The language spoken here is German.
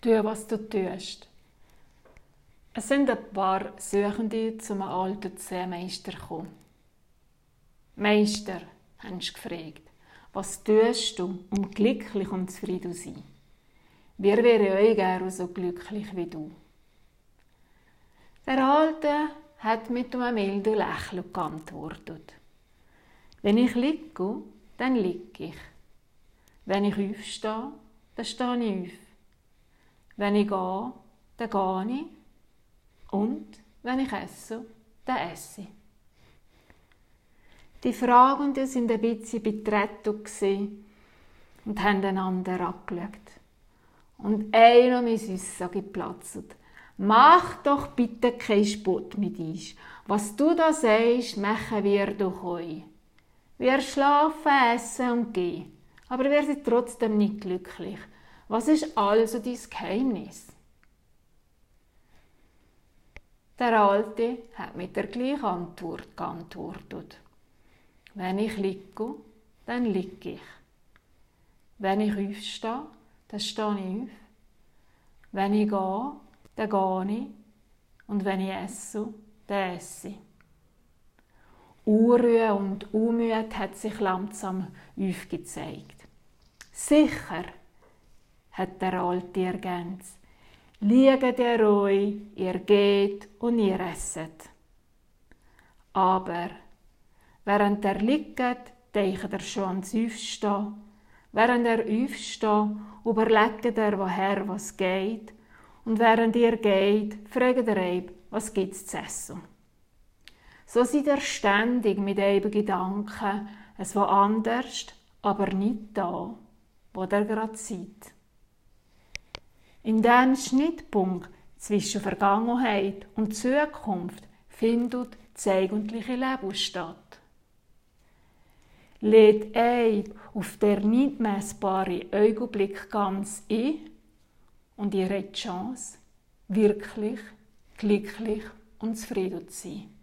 Tu, was du tust. Es sind ein paar Suchende zum alten Seemeister gekommen. Meister, haben sie gefragt, was tust du, um glücklich und zufrieden zu sein? Wir wären euch gerne so glücklich wie du. Der Alte hat mit einem milden Lächeln geantwortet. Wenn ich liege, dann liege ich. Wenn ich aufstehe, dann stehe ich auf. Wenn ich gehe, dann gehe ich. Und wenn ich esse, dann esse ich. Die Fragenden sind ein bisschen betreten und haben einander angeschaut. Und einer mein Süßer geplatzt. Mach doch bitte keinen Spott mit uns. Was du da sagst, machen wir doch euch. Wir schlafen, essen und gehen. Aber wir sind trotzdem nicht glücklich. Was ist also dein Geheimnis? Der Alte hat mit der gleichen Antwort geantwortet. Wenn ich liege, dann liege ich. Wenn ich aufstehe, dann stehe ich auf. Wenn ich gehe, dann gehe ich. Und wenn ich esse, dann esse ich. Unruhe und Unmut hat sich langsam aufgezeigt. Sicher, hat der Alte ergänzt, liegt ihr euch, ihr geht und ihr esset. Aber während er liegt, denkt er schon ans Aufstehen. Während er aufsteht, überlegt er, woher was geht und während ihr geht, fragt er eben, was gibt's zu essen. So seid ihr ständig mit eben Gedanken, es war anders, aber nicht da, wo ihr gerade seid. In diesem Schnittpunkt zwischen Vergangenheit und Zukunft findet das eigentliche Leben statt. Lädt ein auf der nicht messbare Augenblick ganz ein und ihr habt die Chance, wirklich glücklich und zufrieden zu sein.